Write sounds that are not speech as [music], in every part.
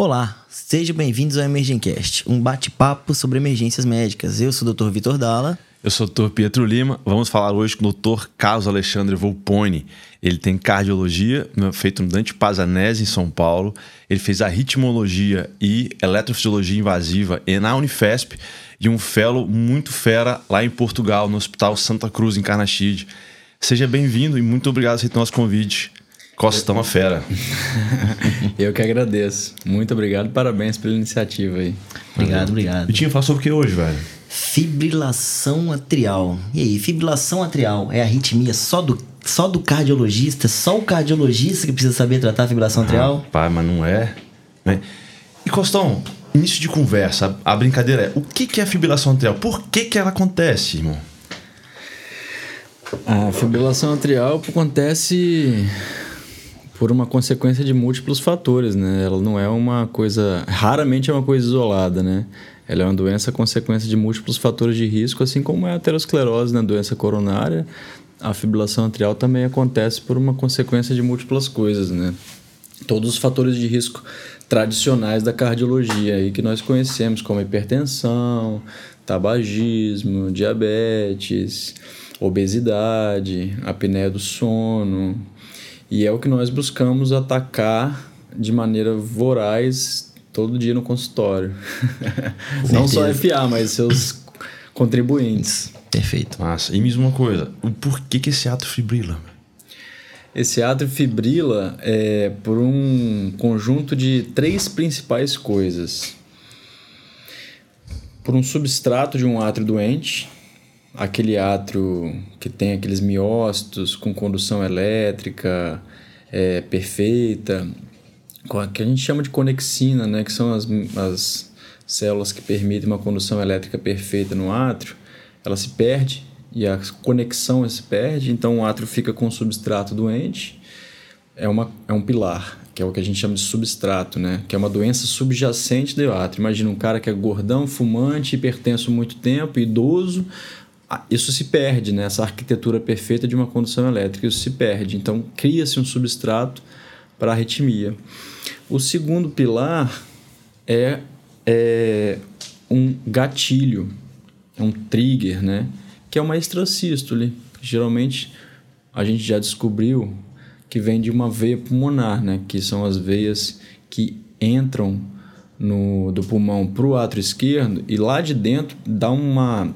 Olá, sejam bem-vindos ao Emergencast, um bate-papo sobre emergências médicas. Eu sou o Dr. Vitor Dalla. Eu sou o Dr. Pietro Lima. Vamos falar hoje com o Dr. Carlos Alexandre Volpone. Ele tem cardiologia, feito no Dante Pazanese, em São Paulo. Ele fez arritmologia e eletrofisiologia invasiva na Unifesp e um fellow muito fera lá em Portugal, no Hospital Santa Cruz, em Carnaxide. Seja bem-vindo e muito obrigado por aceitar nosso convite. Costão a fera. [laughs] Eu que agradeço. Muito obrigado, parabéns pela iniciativa aí. Obrigado, obrigado. Tinha falar sobre o que hoje, velho? Fibrilação atrial. E aí, fibrilação atrial é arritmia só do, só do cardiologista? Só o cardiologista que precisa saber tratar a fibrilação atrial? Pai, mas não é. Né? E Costão, início de conversa, a brincadeira é: o que, que é a fibrilação atrial? Por que, que ela acontece, irmão? A fibrilação atrial acontece por uma consequência de múltiplos fatores, né? Ela não é uma coisa, raramente é uma coisa isolada, né? Ela é uma doença consequência de múltiplos fatores de risco, assim como é a aterosclerose na né? doença coronária. A fibrilação atrial também acontece por uma consequência de múltiplas coisas, né? Todos os fatores de risco tradicionais da cardiologia aí que nós conhecemos, como hipertensão, tabagismo, diabetes, obesidade, apneia do sono, e é o que nós buscamos atacar de maneira voraz todo dia no consultório. [laughs] Não só FA, mas seus contribuintes. Perfeito. Massa. E me diz uma coisa, por que, que esse ato fibrila? Esse átrio fibrila é por um conjunto de três principais coisas. Por um substrato de um átrio doente, aquele átrio que tem aqueles miócitos com condução elétrica é, perfeita, que a gente chama de conexina, né, que são as, as células que permitem uma condução elétrica perfeita no átrio, ela se perde e a conexão se perde, então o átrio fica com o substrato doente, é, uma, é um pilar, que é o que a gente chama de substrato, né? Que é uma doença subjacente do átrio. Imagina um cara que é gordão, fumante, hipertenso muito tempo, idoso, isso se perde, né? essa arquitetura perfeita de uma condução elétrica, isso se perde. Então, cria-se um substrato para a arritmia. O segundo pilar é, é um gatilho, é um trigger, né? que é uma extrasístole. Geralmente, a gente já descobriu que vem de uma veia pulmonar, né? que são as veias que entram no, do pulmão para o átrio esquerdo e lá de dentro dá uma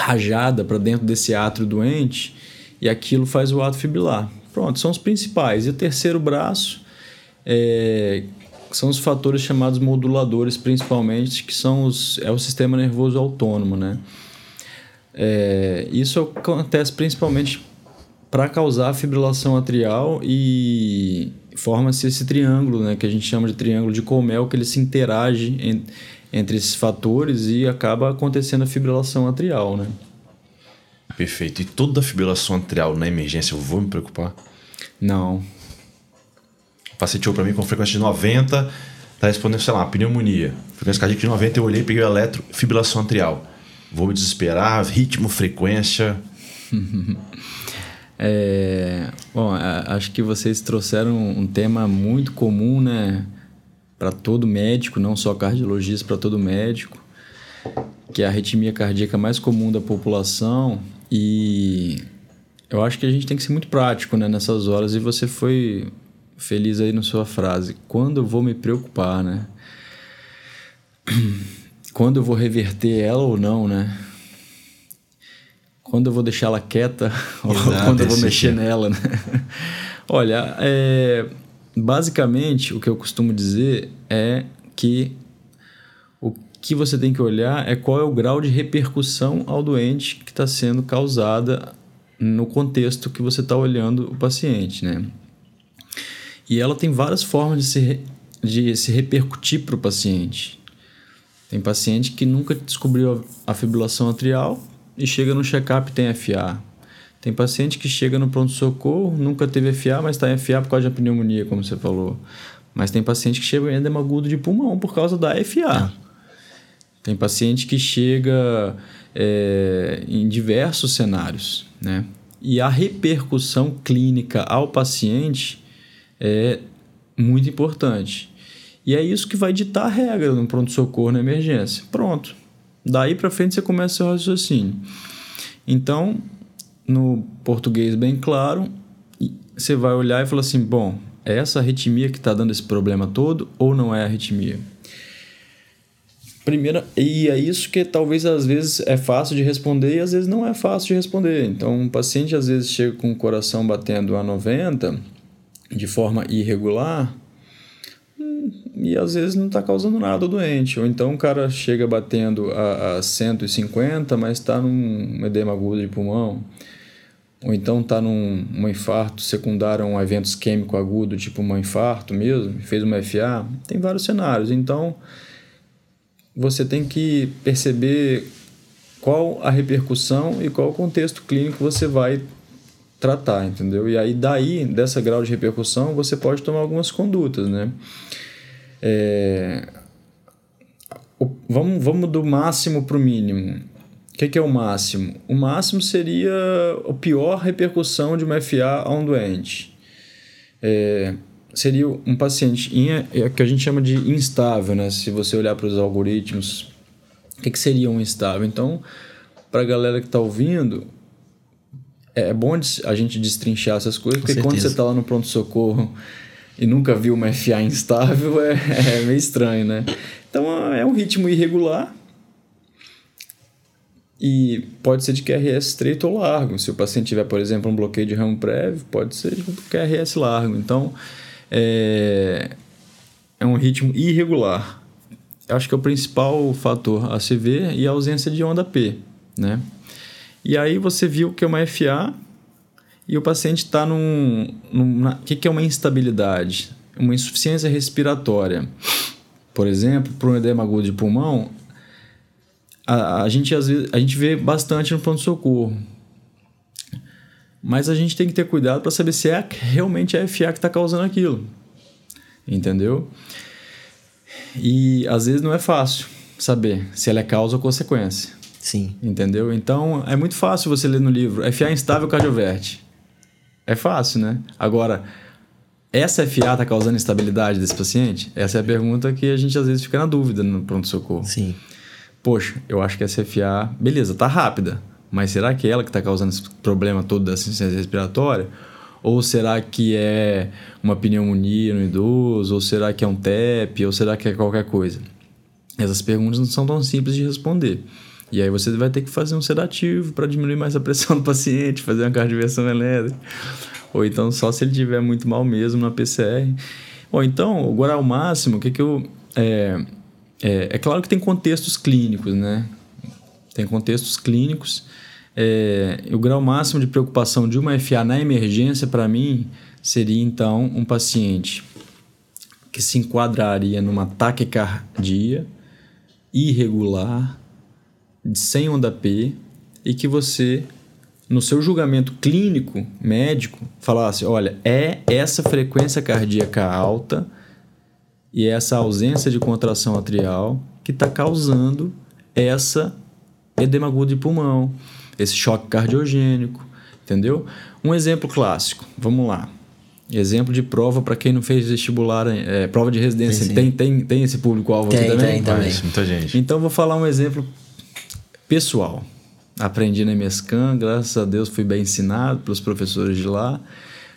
rajada para dentro desse átrio doente e aquilo faz o ato fibrilar. Pronto, são os principais. E o terceiro braço é, são os fatores chamados moduladores, principalmente, que são os, é o sistema nervoso autônomo. Né? É, isso acontece principalmente para causar fibrilação atrial e forma-se esse triângulo, né, que a gente chama de triângulo de Comel, que ele se interage entre esses fatores e acaba acontecendo a fibrilação atrial, né? Perfeito. E toda fibrilação atrial na emergência, eu vou me preocupar? Não. O paciente chegou para mim com frequência de 90, tá respondendo, sei lá, pneumonia. Frequência cardíaca de 90, eu olhei, peguei o eletro, fibrilação atrial. Vou me desesperar, ritmo, frequência. [laughs] é, bom, acho que vocês trouxeram um tema muito comum, né? para todo médico, não só cardiologista, para todo médico, que é a arritmia cardíaca mais comum da população e eu acho que a gente tem que ser muito prático né, nessas horas e você foi feliz aí na sua frase. Quando eu vou me preocupar, né? [clears throat] Quando eu vou reverter ela ou não, né? Quando eu vou deixar ela quieta [laughs] ou quando eu vou mexer nela, né? [laughs] Olha, é, basicamente, o que eu costumo dizer é que o que você tem que olhar é qual é o grau de repercussão ao doente que está sendo causada no contexto que você está olhando o paciente, né? E ela tem várias formas de se, de se repercutir para o paciente. Tem paciente que nunca descobriu a fibrilação atrial e chega no check-up e tem FA. Tem paciente que chega no pronto-socorro, nunca teve FA, mas está em FA por causa da pneumonia, como você falou. Mas tem paciente que chega em edema agudo de pulmão por causa da FA. Tem paciente que chega é, em diversos cenários, né? E a repercussão clínica ao paciente é muito importante. E é isso que vai ditar a regra no pronto-socorro na emergência. Pronto. Daí para frente você começa seu raciocínio. Então, no português bem claro, você vai olhar e falar assim: bom, é essa arritmia que está dando esse problema todo ou não é arritmia? Primeira, e é isso que talvez às vezes é fácil de responder e às vezes não é fácil de responder. Então, um paciente às vezes chega com o coração batendo a 90 de forma irregular e às vezes não está causando nada doente. Ou então o cara chega batendo a, a 150, mas está num edema agudo de pulmão ou então está num um infarto secundário a um evento isquêmico agudo, tipo um infarto mesmo, fez uma FA, tem vários cenários. Então, você tem que perceber qual a repercussão e qual o contexto clínico você vai tratar, entendeu? E aí, daí, dessa grau de repercussão, você pode tomar algumas condutas, né? É... Vamos, vamos do máximo para o mínimo que, que é o máximo? O máximo seria a pior repercussão de uma FA a um doente. É, seria um paciente é, que a gente chama de instável, né? Se você olhar para os algoritmos, o que, que seria um instável? Então, para a galera que está ouvindo, é bom a gente destrinchar essas coisas, porque quando você está lá no pronto-socorro e nunca viu uma FA instável, é, é meio estranho, né? Então, é um ritmo irregular, e pode ser de QRS estreito ou largo. Se o paciente tiver, por exemplo, um bloqueio de ramo prévio, pode ser de QRS largo. Então, é, é um ritmo irregular. Acho que é o principal fator a se ver e a ausência de onda P, né? E aí você viu que é uma FA e o paciente está num... O que, que é uma instabilidade? Uma insuficiência respiratória. Por exemplo, para um edema agudo de pulmão, a, a, gente às vezes a gente vê bastante no pronto socorro. Mas a gente tem que ter cuidado para saber se é realmente a FA que está causando aquilo. Entendeu? E às vezes não é fácil saber se ela é causa ou consequência. Sim. Entendeu? Então é muito fácil você ler no livro FA instável cardioverte. É fácil, né? Agora, essa FA está causando instabilidade desse paciente? Essa é a pergunta que a gente às vezes fica na dúvida no pronto-socorro. Sim poxa, eu acho que essa FA, beleza, tá rápida, mas será que é ela que está causando esse problema todo da insuficiência respiratória? Ou será que é uma pneumonia no idoso? Ou será que é um TEP? Ou será que é qualquer coisa? Essas perguntas não são tão simples de responder. E aí você vai ter que fazer um sedativo para diminuir mais a pressão do paciente, fazer uma cardioversão elétrica. Ou então só se ele tiver muito mal mesmo na PCR. Ou então, agora ao máximo, o que, que eu... É, é, é claro que tem contextos clínicos, né? Tem contextos clínicos. É, o grau máximo de preocupação de uma FA na emergência, para mim, seria então um paciente que se enquadraria numa taquicardia irregular, sem onda P, e que você, no seu julgamento clínico, médico, falasse: olha, é essa frequência cardíaca alta e é essa ausência de contração atrial que está causando essa edema agudo de pulmão, esse choque cardiogênico, entendeu? Um exemplo clássico, vamos lá. Exemplo de prova para quem não fez vestibular, é, prova de residência. Sim, sim. Tem, tem, tem esse público-alvo aqui também? Tem, também. Muita gente. Então, vou falar um exemplo pessoal. Aprendi na MESCAN, graças a Deus fui bem ensinado pelos professores de lá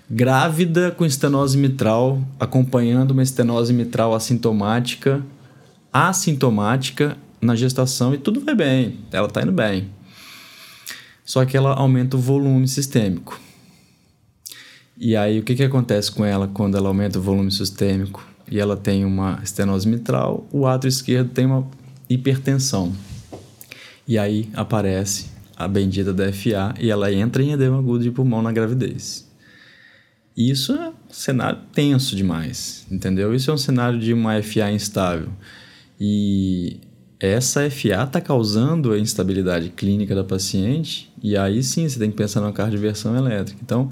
grávida com estenose mitral, acompanhando uma estenose mitral assintomática, assintomática na gestação e tudo vai bem, ela está indo bem. Só que ela aumenta o volume sistêmico. E aí o que, que acontece com ela quando ela aumenta o volume sistêmico e ela tem uma estenose mitral? O átrio esquerdo tem uma hipertensão. E aí aparece a bendita da FA e ela entra em edema agudo de pulmão na gravidez. Isso é um cenário tenso demais, entendeu? Isso é um cenário de uma FA instável. E essa FA está causando a instabilidade clínica da paciente, e aí sim você tem que pensar na cardioversão elétrica. Então,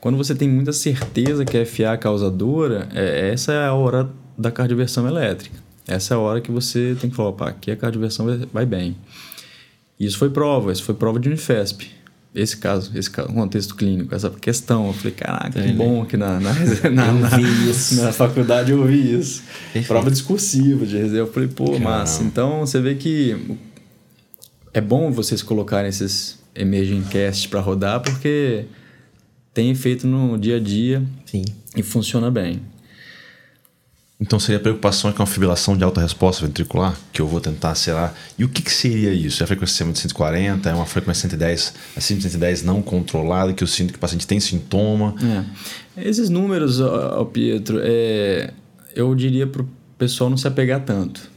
quando você tem muita certeza que a FA é causadora, é, essa é a hora da cardioversão elétrica. Essa é a hora que você tem que falar, opa, aqui a cardioversão vai bem. Isso foi prova, isso foi prova de Unifesp. esse caso, esse contexto clínico, essa questão. Eu falei, caraca, que bom que na, na, [laughs] na, na, na, faculdade eu ouvi isso. Perfeito. Prova discursiva de resenha. Eu falei, pô, Caramba. massa. Então você vê que é bom vocês colocarem esses emerging cast para rodar, porque tem efeito no dia a dia Sim. e funciona bem. Então seria preocupação com a fibrilação de alta resposta ventricular, que eu vou tentar acelerar. E o que, que seria isso? É a frequência de 140? É uma frequência 110, acima de 110 não controlada, que eu sinto que o paciente tem sintoma? É. Esses números, ó, Pietro, é, eu diria para o pessoal não se apegar tanto.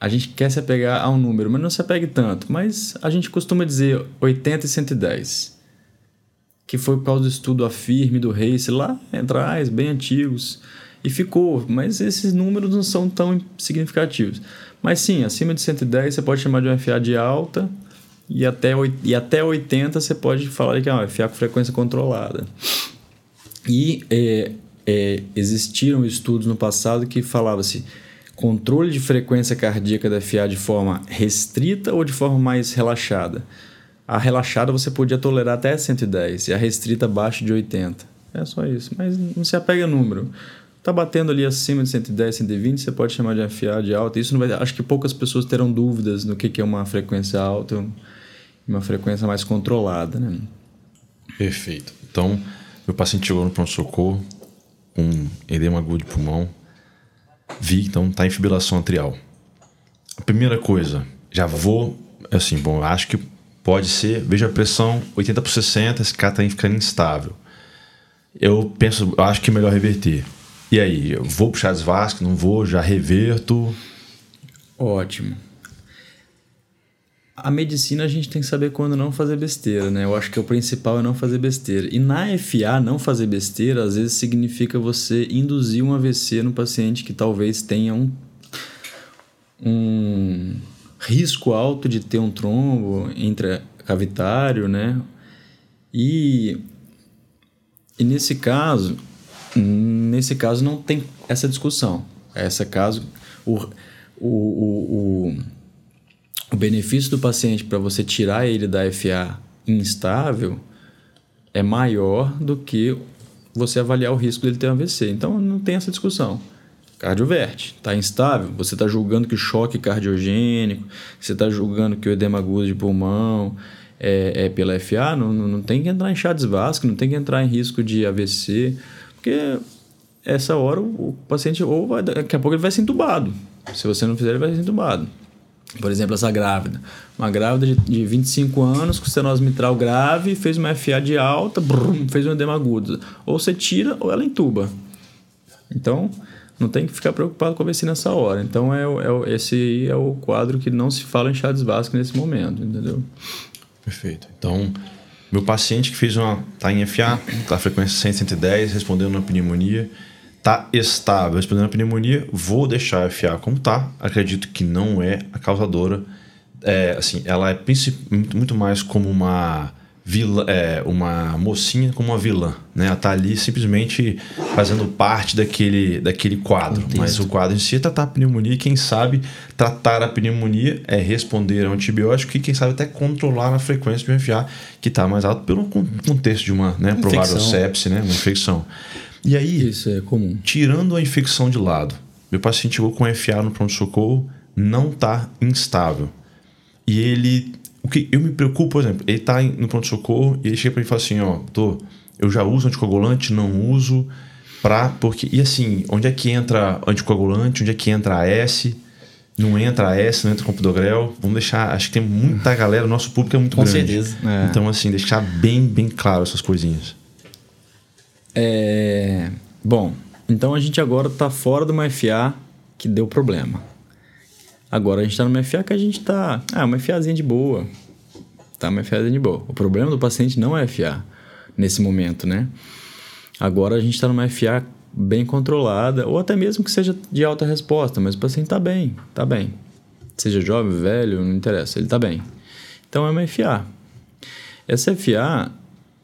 A gente quer se apegar a um número, mas não se apegue tanto. Mas a gente costuma dizer 80 e 110. Que foi por causa do estudo afirme do Race lá atrás, bem antigos e ficou, mas esses números não são tão significativos. Mas sim, acima de 110 você pode chamar de um FA de alta e até, e até 80 você pode falar que é um FA com frequência controlada. E é, é, existiram estudos no passado que falava-se controle de frequência cardíaca da FA de forma restrita ou de forma mais relaxada. A relaxada você podia tolerar até 110 e a restrita abaixo de 80. É só isso, mas não se apega a número. Está batendo ali acima de 110, 120, você pode chamar de FA de alta. Isso não vai, acho que poucas pessoas terão dúvidas no que, que é uma frequência alta e uma frequência mais controlada. Né? Perfeito. Então, meu paciente chegou no pronto-socorro com edema agudo de pulmão. Vi, então, está em fibrilação atrial. A primeira coisa, já vou, assim, bom, acho que pode ser, veja a pressão 80 por 60, esse cara está ficando instável. Eu penso, acho que é melhor reverter. E aí, eu vou pro Charles Vasco, não vou, já reverto? Ótimo. A medicina a gente tem que saber quando não fazer besteira, né? Eu acho que o principal é não fazer besteira. E na FA, não fazer besteira, às vezes significa você induzir um AVC no paciente que talvez tenha um, um risco alto de ter um trombo intracavitário, né? E, e nesse caso, Nesse caso, não tem essa discussão. Esse caso, o, o, o, o benefício do paciente para você tirar ele da FA instável é maior do que você avaliar o risco dele ter um AVC. Então, não tem essa discussão. Cardioverte, está instável, você está julgando que choque cardiogênico, você está julgando que o edema agudo de pulmão é, é pela FA, não, não tem que entrar em chá vasco, não tem que entrar em risco de AVC. Porque essa hora o paciente ou vai, daqui a pouco ele vai ser entubado. Se você não fizer, ele vai ser entubado. Por exemplo, essa grávida. Uma grávida de, de 25 anos com estenose mitral grave, fez uma FA de alta, brum, fez um edema agudo. Ou você tira ou ela entuba. Então, não tem que ficar preocupado com a vacina nessa hora. Então, é, é, esse é o quadro que não se fala em chades básicos nesse momento, entendeu? Perfeito. Então, meu paciente que fez uma. está em FA, tá frequência 100, 110, respondendo na pneumonia, está estável, respondendo na pneumonia, vou deixar a FA como está. Acredito que não é a causadora. É, assim, ela é muito mais como uma vilã, é, uma mocinha como uma vilã, né? Ela tá ali simplesmente fazendo parte daquele, daquele quadro, mas o quadro em si é tratar a pneumonia e quem sabe tratar a pneumonia é responder a um antibiótico e quem sabe até controlar a frequência de um FA que está mais alto pelo contexto de uma, né, provável sepse, né, uma infecção. E aí, é. Tirando a infecção de lado, meu paciente chegou com FA no pronto socorro, não está instável. E ele o que eu me preocupo, por exemplo, ele está no pronto-socorro e ele chega para mim e fala assim: ó, tô, eu já uso anticoagulante, não uso, pra. Porque, e assim, onde é que entra anticoagulante, onde é que entra AS? Não entra AS, não entra Compidogrel. Vamos deixar. Acho que tem muita galera, o nosso público é muito Com grande. certeza. É. Então, assim, deixar bem, bem claro essas coisinhas. É. Bom, então a gente agora está fora de uma FA que deu problema. Agora a gente está numa FA que a gente está. Ah, uma FAzinha de boa. Tá uma FAzinha de boa. O problema do paciente não é FA nesse momento, né? Agora a gente está numa FA bem controlada, ou até mesmo que seja de alta resposta, mas o paciente está bem, está bem. Seja jovem, velho, não interessa, ele está bem. Então é uma FA. Essa FA,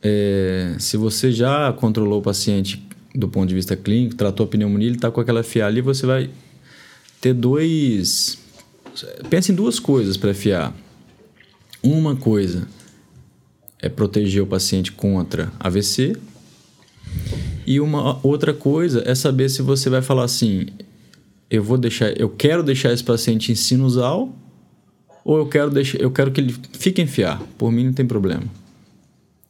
é, se você já controlou o paciente do ponto de vista clínico, tratou a pneumonia, ele está com aquela FA ali, você vai ter dois Pensa em duas coisas para FA. Uma coisa é proteger o paciente contra AVC. E uma outra coisa é saber se você vai falar assim, eu vou deixar, eu quero deixar esse paciente em sinusal ou eu quero deixar, eu quero que ele fique em FA. Por mim não tem problema.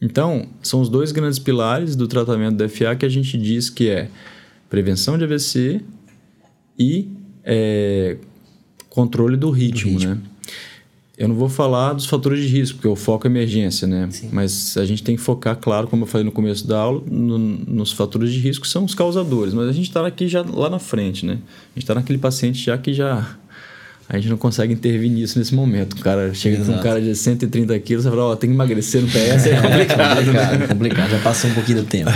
Então, são os dois grandes pilares do tratamento da FA que a gente diz que é prevenção de AVC e é, controle do ritmo, do ritmo, né? Eu não vou falar dos fatores de risco, porque o foco é emergência, né? Sim. Mas a gente tem que focar, claro, como eu falei no começo da aula, no, nos fatores de risco que são os causadores. Mas a gente está aqui já lá na frente, né? A gente está naquele paciente já que já a gente não consegue intervir nisso nesse momento. O cara chega Exato. com um cara de 130 quilos e fala, ó, oh, tem que emagrecer no PS, é complicado. é complicado, né? complicado, já passou um pouquinho do tempo.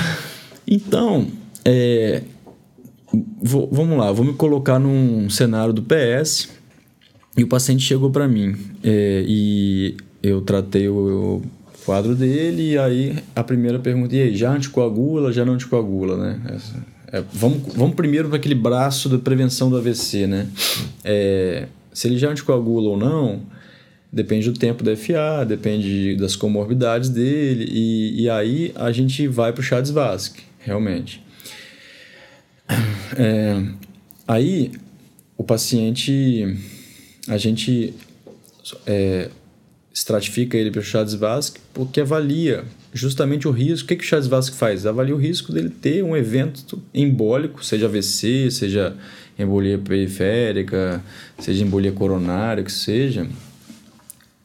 Então, é, vou, vamos lá, vou me colocar num cenário do PS e o paciente chegou para mim é, e eu tratei o, o, quadro dele e aí a primeira pergunta, e aí, já anticoagula, já não anticoagula, né? É, vamos, vamos primeiro para aquele braço da prevenção do AVC, né? É, se ele já anticoagula ou não, depende do tempo da FA, depende das comorbidades dele, e, e aí a gente vai para o Chades-Vasque, realmente. É, aí o paciente, a gente é, estratifica ele para o Chades-Vasque porque avalia justamente o risco. O que, que o Chades-Vasque faz? Avalia o risco dele ter um evento embólico, seja AVC, seja embolia periférica, seja embolia coronária, que seja,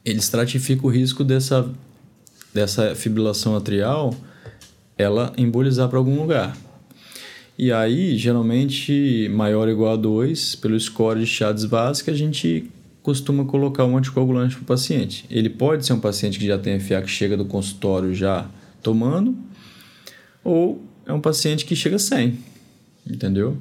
ele estratifica o risco dessa, dessa fibrilação atrial ela embolizar para algum lugar. E aí, geralmente, maior ou igual a 2, pelo score de Chades-Vasque, a gente costuma colocar um anticoagulante para o paciente. Ele pode ser um paciente que já tem FA, que chega do consultório já tomando, ou é um paciente que chega sem, entendeu?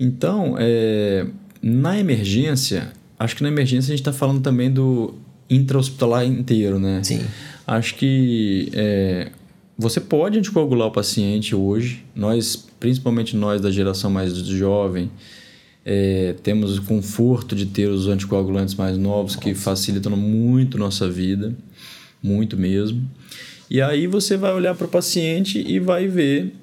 Então, é, na emergência, acho que na emergência a gente está falando também do intra-hospitalar inteiro, né? Sim. Acho que é, você pode anticoagular o paciente hoje. Nós, principalmente nós da geração mais jovem, é, temos o conforto de ter os anticoagulantes mais novos que facilitam muito nossa vida, muito mesmo. E aí você vai olhar para o paciente e vai ver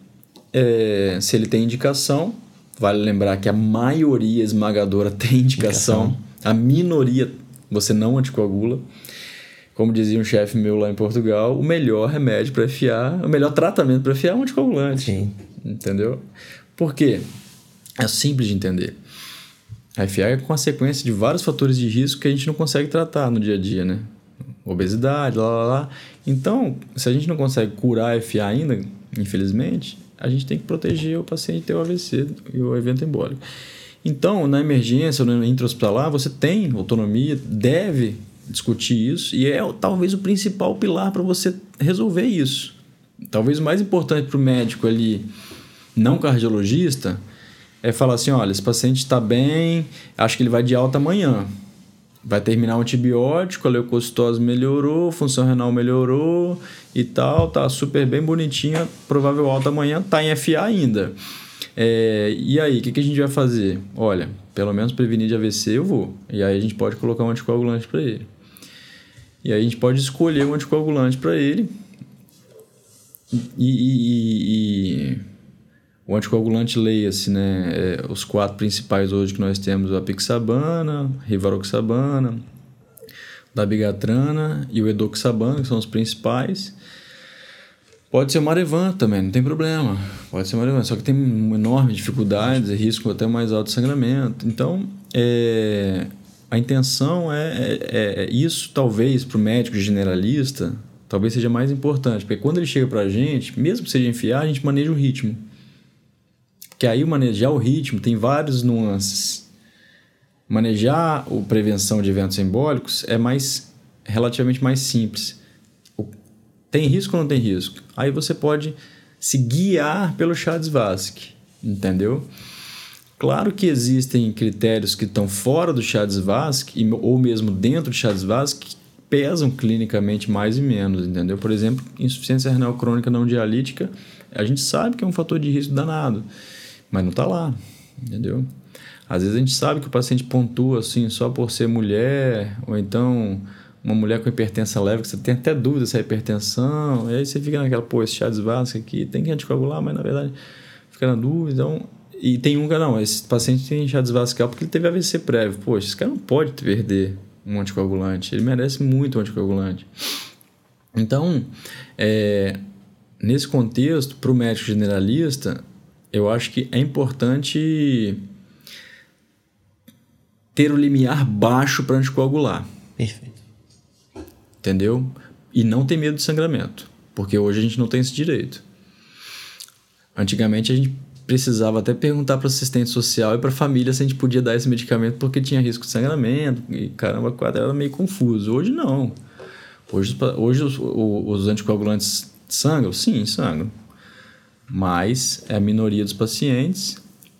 é, se ele tem indicação Vale lembrar que a maioria esmagadora [laughs] tem indicação, indicação. a minoria você não anticoagula. Como dizia um chefe meu lá em Portugal, o melhor remédio para FA, o melhor tratamento para FA é um anticoagulante. Sim. Entendeu? Por quê? É simples de entender. A FA é consequência de vários fatores de risco que a gente não consegue tratar no dia a dia, né? Obesidade, lá, lá, lá. Então, se a gente não consegue curar a FA ainda, infelizmente, a gente tem que proteger o paciente ter o AVC e o evento embólico. Então, na emergência, no intra-hospitalar, você tem autonomia, deve discutir isso e é talvez o principal pilar para você resolver isso. Talvez o mais importante para o médico ali, não cardiologista, é falar assim: olha, esse paciente está bem, acho que ele vai de alta amanhã vai terminar o antibiótico, a leucocitose melhorou, função renal melhorou e tal, tá super bem bonitinha, provável alta amanhã, tá em FA ainda. É, e aí, o que, que a gente vai fazer? Olha, pelo menos prevenir de AVC eu vou. E aí a gente pode colocar um anticoagulante para ele. E aí a gente pode escolher um anticoagulante para ele. E, e, e, o anticoagulante leia-se, né? É, os quatro principais hoje que nós temos, o apixabana, rivaroxabana, dabigatrana e o edoxabana, que são os principais. Pode ser o Marevan também, não tem problema. Pode ser o Marevan, só que tem enormes dificuldades e risco até mais alto de sangramento. Então, é, a intenção é, é, é isso, talvez, para o médico generalista, talvez seja mais importante, porque quando ele chega para a gente, mesmo que seja enfiar, a gente maneja o ritmo que aí manejar o ritmo tem vários nuances. Manejar a prevenção de eventos embólicos é mais relativamente mais simples. Tem risco ou não tem risco? Aí você pode se guiar pelo Chades-Vasque, entendeu? Claro que existem critérios que estão fora do Chades-Vasque ou mesmo dentro do Chades-Vasque que pesam clinicamente mais e menos, entendeu? Por exemplo, insuficiência renal crônica não dialítica, a gente sabe que é um fator de risco danado mas não está lá, entendeu? Às vezes a gente sabe que o paciente pontua assim só por ser mulher, ou então uma mulher com hipertensão leve, que você tem até dúvida se é hipertensão, e aí você fica naquela, pô, esse chá de aqui tem que anticoagular, mas na verdade fica na dúvida. Então, e tem um que não, esse paciente tem chá desvascal porque ele teve AVC prévio. Poxa, esse cara não pode perder um anticoagulante, ele merece muito um anticoagulante. Então, é, nesse contexto, para o médico generalista, eu acho que é importante ter o limiar baixo para anticoagular. Perfeito. Entendeu? E não ter medo de sangramento, porque hoje a gente não tem esse direito. Antigamente a gente precisava até perguntar para assistente social e para a família se a gente podia dar esse medicamento porque tinha risco de sangramento e caramba, quadro era meio confuso. Hoje não. Hoje, hoje os, os anticoagulantes sangram? Sim, sangram. Mas é a minoria dos pacientes.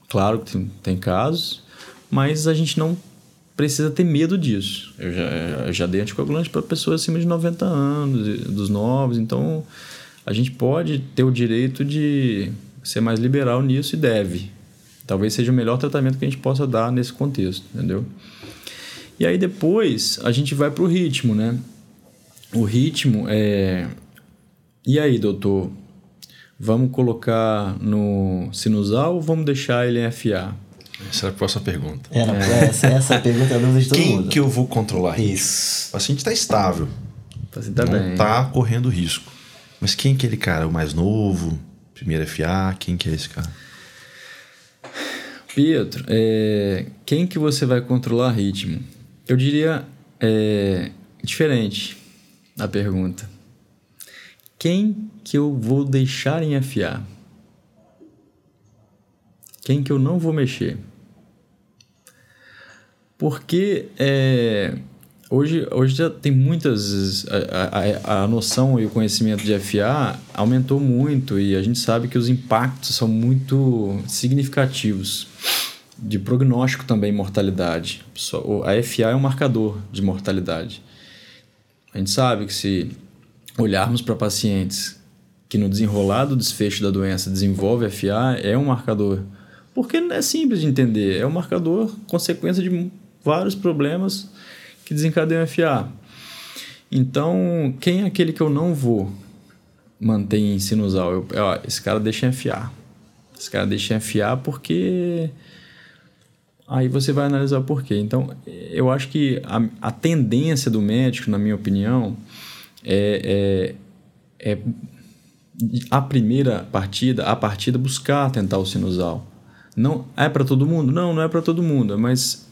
Claro que tem, tem casos, mas a gente não precisa ter medo disso. Eu já, eu já dei anticoagulante para pessoas acima de 90 anos, dos novos, então a gente pode ter o direito de ser mais liberal nisso e deve. Talvez seja o melhor tratamento que a gente possa dar nesse contexto, entendeu? E aí depois a gente vai para o ritmo, né? O ritmo é. E aí, doutor? Vamos colocar no sinusal ou vamos deixar ele em FA? Essa é a próxima pergunta. Era, é. essa, essa pergunta é a dúvida de todo Quem mundo. que eu vou controlar? Isso. O paciente está estável. O paciente tá não bem. está correndo risco. Mas quem é aquele cara? O mais novo? Primeiro FA? Quem que é esse cara? Pietro, é, quem que você vai controlar ritmo? Eu diria é, diferente a pergunta. Quem que eu vou deixar em FA? Quem que eu não vou mexer? Porque é, hoje, hoje já tem muitas. A, a, a, noção e o conhecimento de FA aumentou muito e a gente sabe que os impactos são muito significativos. De prognóstico também, mortalidade. A FA é um marcador de mortalidade. A gente sabe que se olharmos para pacientes que no desenrolar do desfecho da doença desenvolve FA, é um marcador. Porque é simples de entender, é um marcador consequência de vários problemas que desencadeiam FA. Então, quem é aquele que eu não vou manter em sinusal? Eu, ó, esse cara deixa em FA. Esse cara deixa em FA porque... Aí você vai analisar o porquê. Então, eu acho que a, a tendência do médico, na minha opinião, é, é, é a primeira partida, a partida buscar tentar o sinusal. Não é para todo mundo? Não, não é para todo mundo, mas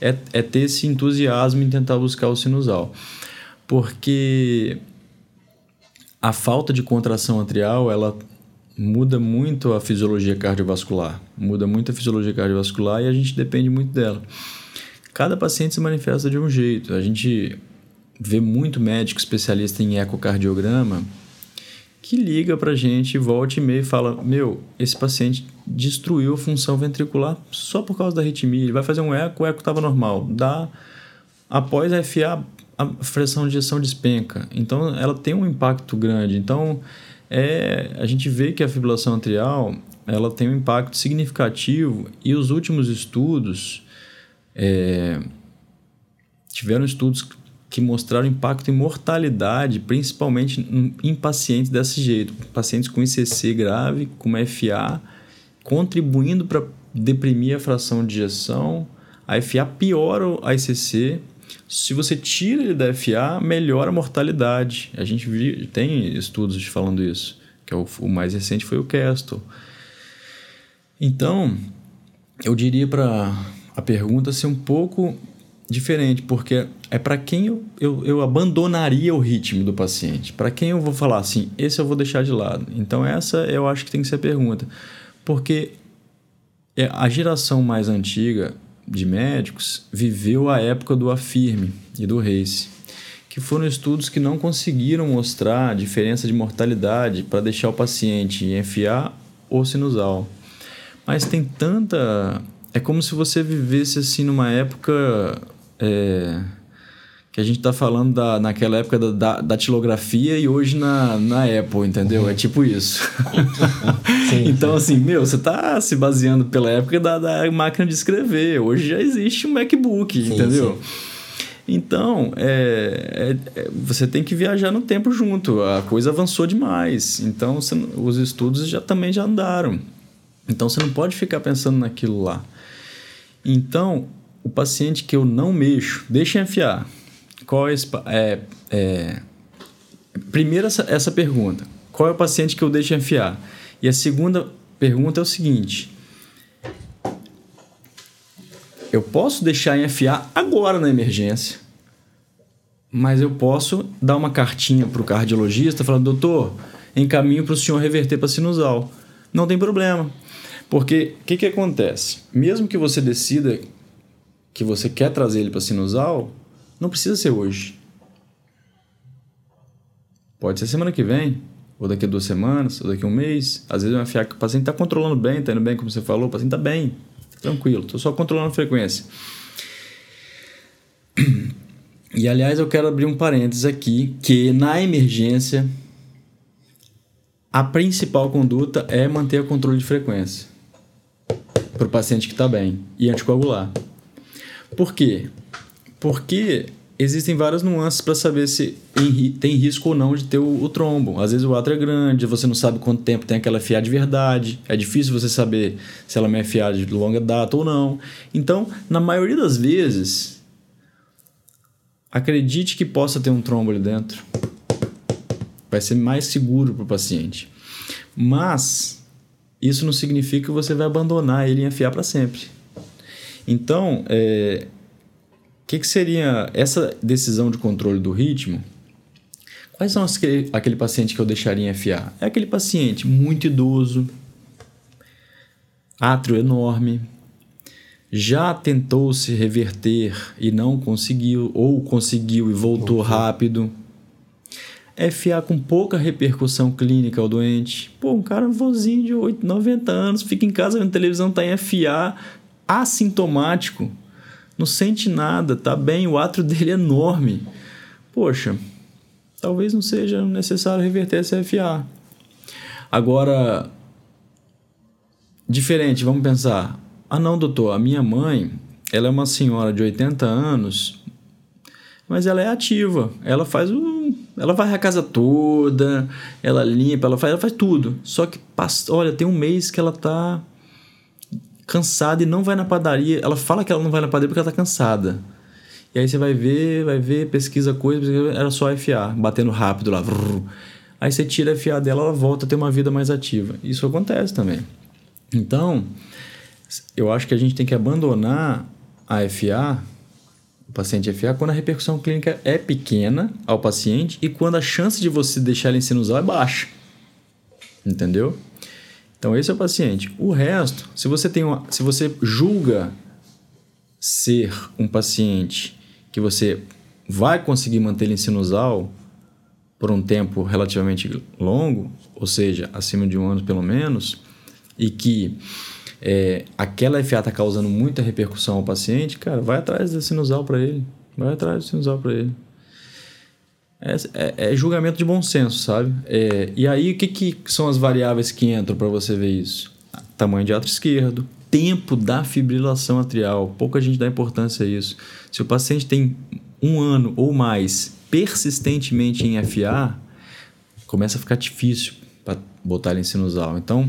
é, é ter esse entusiasmo em tentar buscar o sinusal. Porque a falta de contração atrial, ela muda muito a fisiologia cardiovascular. Muda muito a fisiologia cardiovascular e a gente depende muito dela. Cada paciente se manifesta de um jeito. A gente vê muito médico especialista em ecocardiograma que liga pra gente, volta e meia e fala: Meu, esse paciente destruiu a função ventricular só por causa da arritmia. Ele vai fazer um eco, o eco estava normal. Dá, após a FA, a fração de ejeção despenca. Então, ela tem um impacto grande. Então, é, a gente vê que a fibrilação atrial ela tem um impacto significativo e os últimos estudos é, tiveram estudos que mostraram impacto em mortalidade, principalmente em pacientes desse jeito, pacientes com ICC grave, com FA, contribuindo para deprimir a fração de ejeção. A FA piora a ICC. Se você tira ele da FA, melhora a mortalidade. A gente tem estudos falando isso, que é o, o mais recente foi o Castle. Então, eu diria para a pergunta ser um pouco diferente, porque é para quem eu, eu, eu, abandonaria o ritmo do paciente. Para quem eu vou falar assim, esse eu vou deixar de lado. Então, essa eu acho que tem que ser a pergunta. Porque é, a geração mais antiga de médicos viveu a época do afirme e do race, que foram estudos que não conseguiram mostrar a diferença de mortalidade para deixar o paciente em FA ou sinusal. Mas tem tanta. É como se você vivesse assim numa época é, que a gente está falando da, naquela época da, da, da tilografia e hoje na, na Apple, entendeu? Uhum. É tipo isso. [laughs] sim, então, sim. assim, meu, você está se baseando pela época da, da máquina de escrever. Hoje já existe um MacBook, sim, entendeu? Sim. Então, é, é, é, você tem que viajar no tempo junto. A coisa avançou demais. Então, você, os estudos já também já andaram. Então, você não pode ficar pensando naquilo lá. Então, o paciente que eu não mexo, deixa enfiar. Qual é, é, é Primeiro, essa, essa pergunta: qual é o paciente que eu deixo enfiar? E a segunda pergunta é o seguinte: eu posso deixar enfiar agora na emergência, mas eu posso dar uma cartinha para o cardiologista falando, doutor, encaminho para o senhor reverter para sinusal. Não tem problema. Porque o que, que acontece? Mesmo que você decida que você quer trazer ele para sinusal, não precisa ser hoje. Pode ser semana que vem, ou daqui a duas semanas, ou daqui a um mês. Às vezes vai enfiar que o paciente está controlando bem, está indo bem, como você falou, o paciente está bem, tranquilo, estou só controlando a frequência. E aliás, eu quero abrir um parênteses aqui, que na emergência a principal conduta é manter o controle de frequência para o paciente que está bem e anticoagular. Por quê? Porque existem várias nuances para saber se tem risco ou não de ter o, o, trombo. Às vezes o átrio é grande, você não sabe quanto tempo tem aquela FA de verdade. É difícil você saber se ela é uma FA de longa data ou não. Então, na maioria das vezes, acredite que possa ter um trombo ali dentro. Vai ser mais seguro para o paciente. Mas isso não significa que você vai abandonar ele em FA para sempre. Então, é, que, que seria essa decisão de controle do ritmo? Quais são as, aquele paciente que eu deixaria em FA? É aquele paciente muito idoso, átrio enorme, já tentou se reverter e não conseguiu, ou conseguiu e voltou, voltou. rápido. FA com pouca repercussão clínica ao doente. Pô, um cara vozinho de 8, 90 anos, fica em casa vendo televisão, tá em FA, assintomático não sente nada, tá bem, o átrio [laughs] dele é enorme. Poxa, talvez não seja necessário reverter essa FA. Agora, diferente, vamos pensar. Ah, não, doutor, a minha mãe, ela é uma senhora de 80 anos, mas ela é ativa. Ela faz o. Ela vai a casa toda, ela limpa, ela faz, ela faz tudo. Só que, olha, tem um mês que ela tá cansada e não vai na padaria. Ela fala que ela não vai na padaria porque ela tá cansada. E aí você vai ver, vai ver, pesquisa coisa, era só FA, batendo rápido lá. Aí você tira a FA dela, ela volta a ter uma vida mais ativa. Isso acontece também. Então, eu acho que a gente tem que abandonar a FA, o paciente FA, quando a repercussão clínica é pequena ao paciente e quando a chance de você deixar ele em sinusal é baixa. Entendeu? Então esse é o paciente. O resto, se você tem uma, se você julga ser um paciente que você vai conseguir manter ele em sinusal por um tempo relativamente longo, ou seja, acima de um ano pelo menos, e que é, aquela FA está causando muita repercussão ao paciente, cara, vai atrás da sinusal para ele. Vai atrás do sinusal para ele. É, é, é, julgamento de bom senso, sabe? É, e aí, o que, que são as variáveis que entram para você ver isso? Tamanho de átrio esquerdo, tempo da fibrilação atrial. Pouca gente dá importância a isso. Se o paciente tem um ano ou mais persistentemente em FA, começa a ficar difícil para botar ele em sinusal. Então,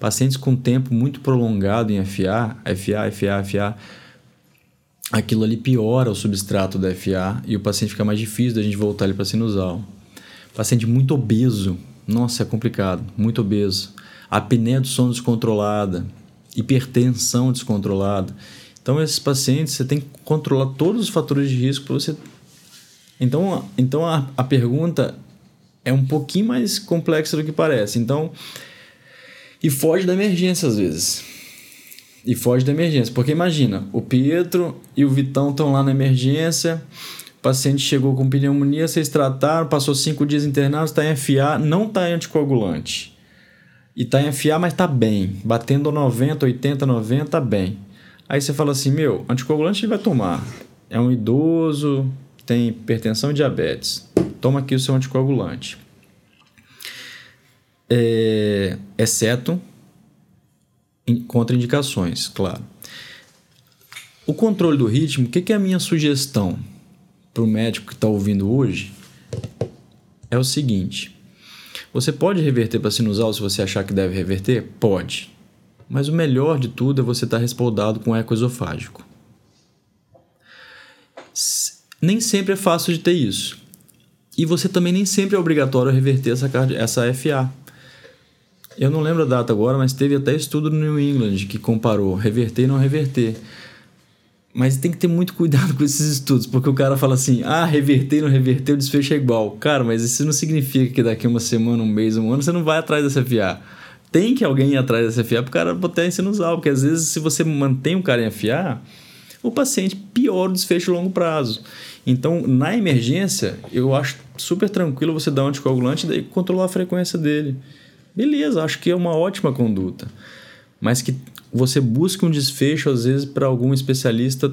pacientes com tempo muito prolongado em FA, FA, FA, FA, aquilo ali piora o substrato da FA e o paciente fica mais difícil da gente voltar ele para sinusal. Paciente muito obeso, nossa, é complicado, muito obeso. Apneia do sono descontrolada, hipertensão descontrolada. Então, esses pacientes, você tem que controlar todos os fatores de risco para você. Então, então a, a pergunta é um pouquinho mais complexa do que parece. Então, e foge da emergência às vezes e foge da emergência. Porque imagina, o Pietro e o Vitão estão lá na emergência, o paciente chegou com pneumonia, vocês trataram, passou cinco dias internado, está em FA, não está em anticoagulante. E está em FA, mas está bem. Batendo 90, 80, 90, está bem. Aí você fala assim, meu, anticoagulante ele vai tomar. É um idoso, tem hipertensão e diabetes. Toma aqui o seu anticoagulante. É, exceto contraindicações, claro. O controle do ritmo, o que, que é a minha sugestão para o médico que está ouvindo hoje é o seguinte: você pode reverter para sinusal se você achar que deve reverter? Pode. Mas o melhor de tudo é você estar tá respaldado com eco esofágico. Nem sempre é fácil de ter isso. E você também nem sempre é obrigatório reverter essa, essa FA. Eu não lembro a data agora, mas teve até estudo no New England que comparou reverter e não reverter. Mas tem que ter muito cuidado [laughs] com esses estudos, porque o cara fala assim: ah, reverter não reverter, o desfecho é igual. Cara, mas isso não significa que daqui uma semana, um mês, um ano, você não vai atrás dessa FA. Tem que alguém ir atrás dessa FA para o cara botar em sinusal, porque às vezes, se você mantém o cara em FA, o paciente piora o desfecho a longo prazo. Então, na emergência, eu acho super tranquilo você dar um anticoagulante e controlar a frequência dele. Beleza, acho que é uma ótima conduta. Mas que você busque um desfecho, às vezes, para algum especialista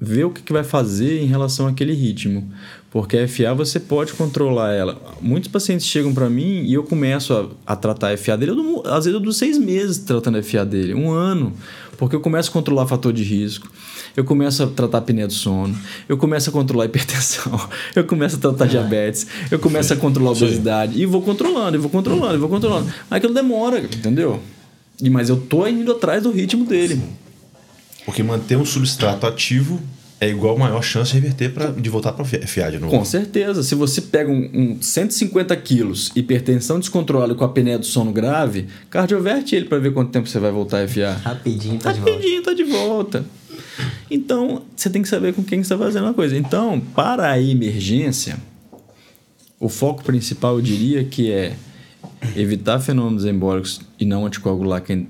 ver o que, que vai fazer em relação àquele ritmo. Porque a FA você pode controlar ela. Muitos pacientes chegam para mim e eu começo a, a tratar a FA dele. Eu, às vezes eu dou seis meses tratando a FA dele, um ano. Porque eu começo a controlar fator de risco, eu começo a tratar apneia do sono, eu começo a controlar a hipertensão, [laughs] eu começo a tratar diabetes, eu começo a controlar a obesidade. E vou controlando, e vou controlando, e vou controlando. Aquilo demora, entendeu? E, mas eu tô indo atrás do ritmo dele. Porque manter um substrato ativo é igual a maior chance de reverter pra, de voltar para FA de novo. Com certeza. Se você pega um, um 150 quilos, hipertensão descontrolada com a apneia do sono grave, cardioverte ele para ver quanto tempo você vai voltar a FA. Rapidinho tá Rapidinho de volta. tá de volta. Então, você tem que saber com quem você está fazendo a coisa. Então, para a emergência, o foco principal eu diria que é evitar fenômenos embólicos e não anticoagular quem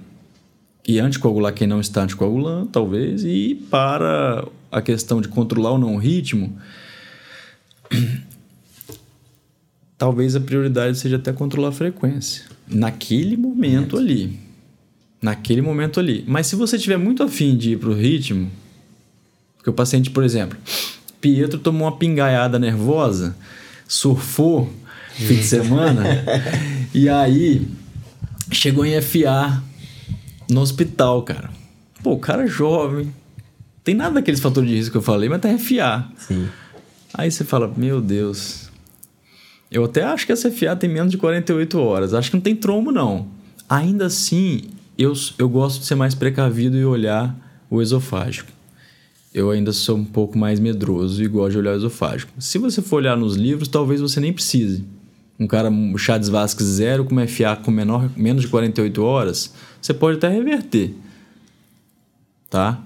e anticoagular quem não está anticoagulando, talvez, e para a questão de controlar ou não o ritmo, talvez a prioridade seja até controlar a frequência. Naquele momento ali. Naquele momento ali. Mas se você tiver muito afim de ir para o ritmo, porque o paciente, por exemplo, Pietro tomou uma pingaiada nervosa, surfou fim de semana, [laughs] e aí chegou em FA no hospital, cara. Pô, o cara é jovem. Tem nada daqueles fatores de risco que eu falei, mas tá FA. Sim. Aí você fala, meu Deus. Eu até acho que essa FA tem menos de 48 horas. Acho que não tem trombo, não. Ainda assim, eu, eu gosto de ser mais precavido e olhar o esofágico. Eu ainda sou um pouco mais medroso e gosto de olhar o esofágico. Se você for olhar nos livros, talvez você nem precise um cara um Chades Vasquez zero com FA com menor, menos de 48 horas, você pode até reverter. Tá?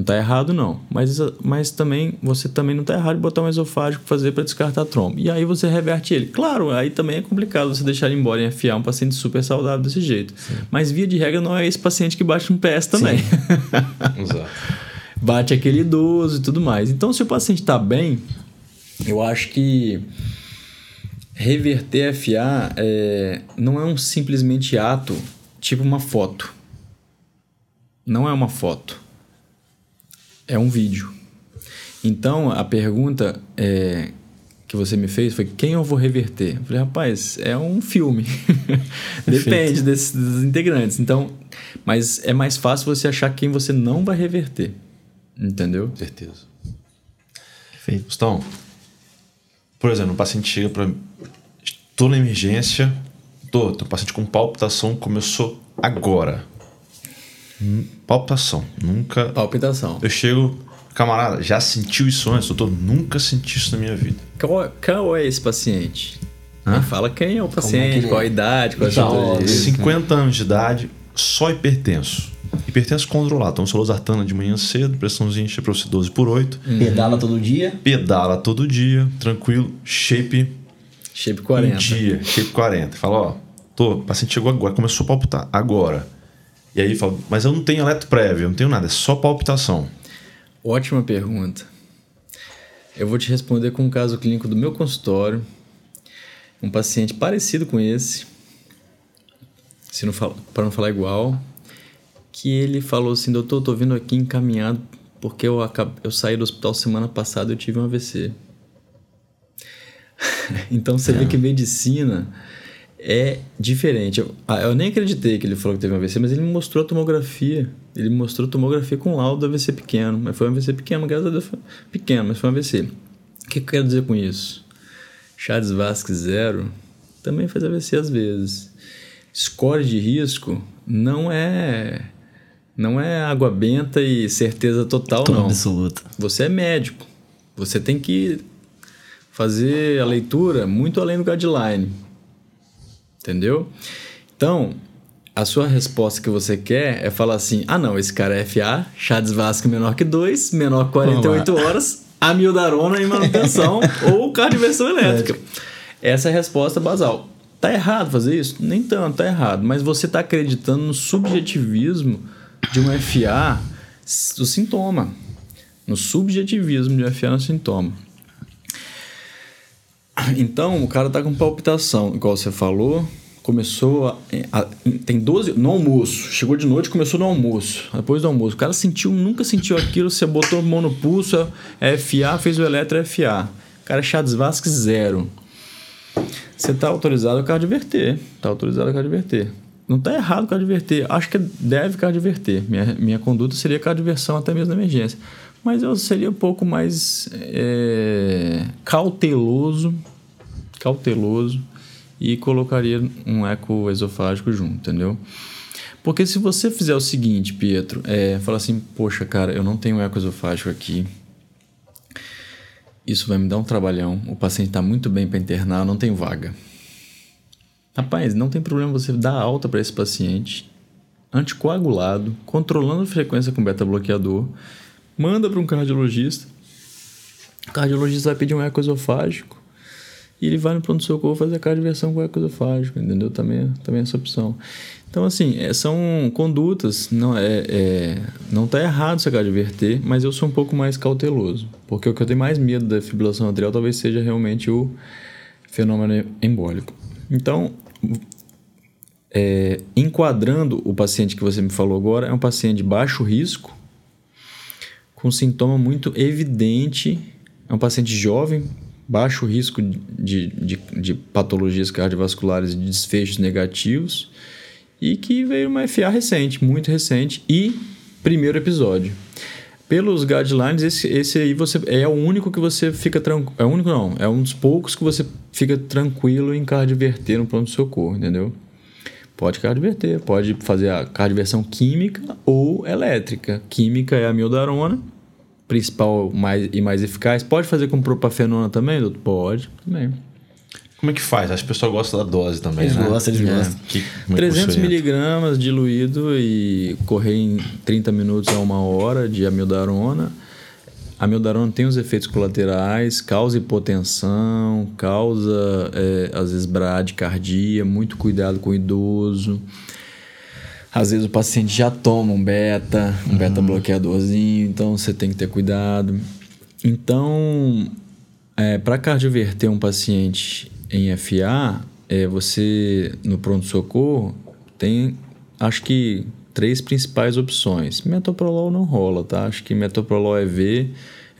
Não tá errado não, mas, mas também você também não tá errado de botar um esofágico fazer para descartar trombo. E aí você reverte ele. Claro, aí também é complicado você deixar ele embora em FA um paciente super saudável desse jeito. Sim. Mas via de regra não é esse paciente que bate no PS também. [laughs] Exato. bate aquele idoso e tudo mais. Então se o paciente está bem, eu acho que reverter FA é, não é um simplesmente ato tipo uma foto. Não é uma foto. É um vídeo. Então a pergunta é, que você me fez foi quem eu vou reverter? Eu falei, rapaz, é um filme. [laughs] Depende desses, dos integrantes. Então, mas é mais fácil você achar quem você não vai reverter. Entendeu? Certeza. Perfeito. Gustavo, por exemplo, um paciente chega para. Estou na emergência, tô, tô paciente com palpitação, começou agora. Palpitação, nunca. Palpitação. Eu chego, camarada, já sentiu isso antes? Doutor, nunca senti isso na minha vida. Qual, qual é esse paciente? Hã? Fala quem é o paciente, é qual a idade, qual então, a 50 anos de idade, só hipertenso. Hipertenso controlado. Então, losartana de manhã cedo, pressãozinha para 12 por 8. Uhum. Pedala todo dia? Pedala todo dia, tranquilo. Shape. Shape 40. Um dia, shape 40. Fala, ó, tô, o paciente chegou agora, começou a palpitar, agora. E aí fala, mas eu não tenho eletro prévio, eu não tenho nada, é só palpitação. Ótima pergunta. Eu vou te responder com um caso clínico do meu consultório. Um paciente parecido com esse, se não para não falar igual, que ele falou assim, doutor, tô vindo aqui encaminhado porque eu, eu saí do hospital semana passada e eu tive um AVC. [laughs] então você é. vê que medicina é diferente. Eu, ah, eu, nem acreditei que ele falou que teve um AVC, mas ele me mostrou a tomografia. Ele me mostrou a tomografia com laudo do AVC pequeno. Mas foi um AVC pequeno, graças a Deus foi pequeno, mas foi um AVC. O que eu quero dizer com isso? Charles Vasquez zero também faz AVC às vezes. Score de risco não é não é água benta e certeza total, Tom não. absoluta. Você é médico. Você tem que fazer a leitura muito além do guideline. Entendeu? Então, a sua resposta que você quer é falar assim: ah, não, esse cara é FA, Chades Vasco menor que 2, menor que 48 horas, amildarona em manutenção [laughs] ou cardioversão elétrica. Essa é a resposta basal. Tá errado fazer isso? Nem tanto, tá errado. Mas você tá acreditando no subjetivismo de um FA do sintoma. No subjetivismo de um FA no sintoma. [clears throat] Então, o cara tá com palpitação, igual você falou, começou a, a- tem 12 no almoço, chegou de noite, começou no almoço. Depois do almoço, o cara sentiu, nunca sentiu aquilo, você botou a mão no pulso, é FA, fez o eletro é FA. O cara Chades Vasquez zero. Você tá autorizado a cardioverter, tá autorizado a cardioverter. Não tá errado cardioverter, acho que deve cardioverter. Minha, minha conduta seria cardioversão até mesmo na emergência. Mas eu seria um pouco mais é, cauteloso cauteloso e colocaria um eco esofágico junto, entendeu? Porque se você fizer o seguinte, Pietro, é, falar assim, poxa, cara, eu não tenho eco esofágico aqui, isso vai me dar um trabalhão, o paciente está muito bem para internar, não tem vaga. Rapaz, não tem problema você dar alta para esse paciente, anticoagulado, controlando a frequência com beta-bloqueador, manda para um cardiologista, o cardiologista vai pedir um eco esofágico, e ele vai no pronto-socorro fazer a cardioversão com eco esofágico, entendeu? Também, também é essa opção. Então, assim, é, são condutas, não é, é não está errado você cardioverter, mas eu sou um pouco mais cauteloso, porque o que eu tenho mais medo da fibrilação atrial talvez seja realmente o fenômeno embólico. Então, é, enquadrando o paciente que você me falou agora, é um paciente de baixo risco, com sintoma muito evidente, é um paciente jovem, baixo risco de, de, de patologias cardiovasculares e de desfechos negativos e que veio uma FA recente, muito recente e primeiro episódio. Pelos guidelines, esse, esse aí você é o único que você fica tranquilo. É o único, não. É um dos poucos que você fica tranquilo em cardioverter no pronto-socorro, entendeu? Pode cardioverter, pode fazer a cardioversão química ou elétrica. Química é a mildarona, principal mais, e mais eficaz. Pode fazer com propafenona também, doutor? Pode, também. Como é que faz? Acho que o pessoal gosta da dose também, Eles né? gostam, eles É. gostam. Que, como é que 300 você entra? miligramas diluído e correr em 30 minutos a uma hora de amildarona. A amildarona tem os efeitos colaterais, causa hipotensão, causa, é, às vezes, bradicardia, muito cuidado com o idoso. Às vezes o paciente já toma um beta, um beta bloqueadorzinho, então você tem que ter cuidado. Então, é, para cardioverter um paciente em FA, é, você no pronto-socorro tem, acho que, três principais opções. Metoprolol não rola, tá? Acho que metoprolol EV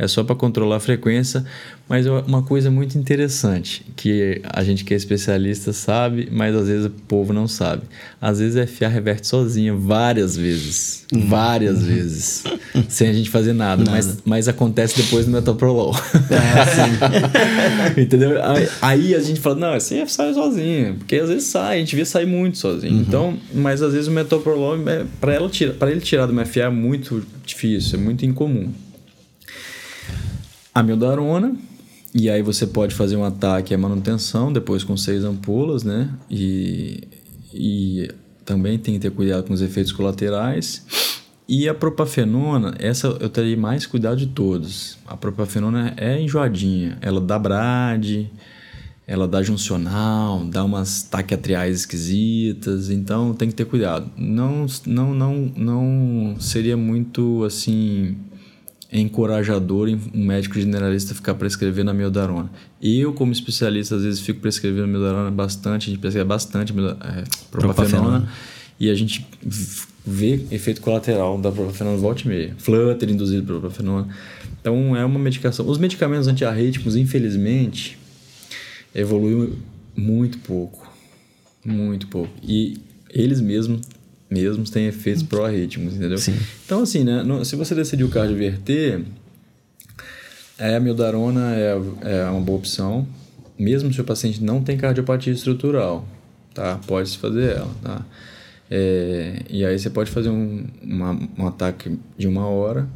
é só para controlar a frequência, mas é uma coisa muito interessante que a gente que é especialista sabe, mas às vezes o povo não sabe. Às vezes a FA reverte sozinha várias vezes, várias vezes, [laughs] sem a gente fazer nada, Mas, mas acontece depois do metoprolol. [laughs] [laughs] Entendeu? Aí, aí a gente fala, não, aí sai sozinho, porque às vezes sai, a gente vê sair muito sozinho. Então, mas às vezes o metoprolol, é, para ele tirar do MFA é muito difícil, é muito incomum. Amildarona, e aí você pode fazer um ataque à manutenção, depois com seis ampolas, né? E, e também tem que ter cuidado com os efeitos colaterais. E a propafenona, essa eu teria mais cuidado de todos. A propafenona é enjoadinha, ela dá brade, ela dá juncional, dá umas taquiatriais esquisitas, então tem que ter cuidado. Não, não, não, não seria muito assim encorajador um médico generalista ficar prescrevendo a miodarona. Eu, como especialista, às vezes fico prescrevendo a miodarona bastante, a gente prescreve bastante é, propafenona, Propafenona. e a gente vê efeito colateral da propafenona volta e meia. Flutter induzido pela propafenona. Então, é uma medicação. Os medicamentos antiarrítmicos, infelizmente, evoluiu muito pouco. Muito pouco. E eles mesmos mesmos têm efeitos pró-arrítmicos, entendeu? Sim. Então, assim, né? no- se você decidiu cardioverter, É, a mildarona é, é uma boa opção, mesmo se o paciente não tem cardiopatia estrutural, tá? Pode-se fazer ela, tá? É, e aí você pode fazer um, uma, um ataque de uma hora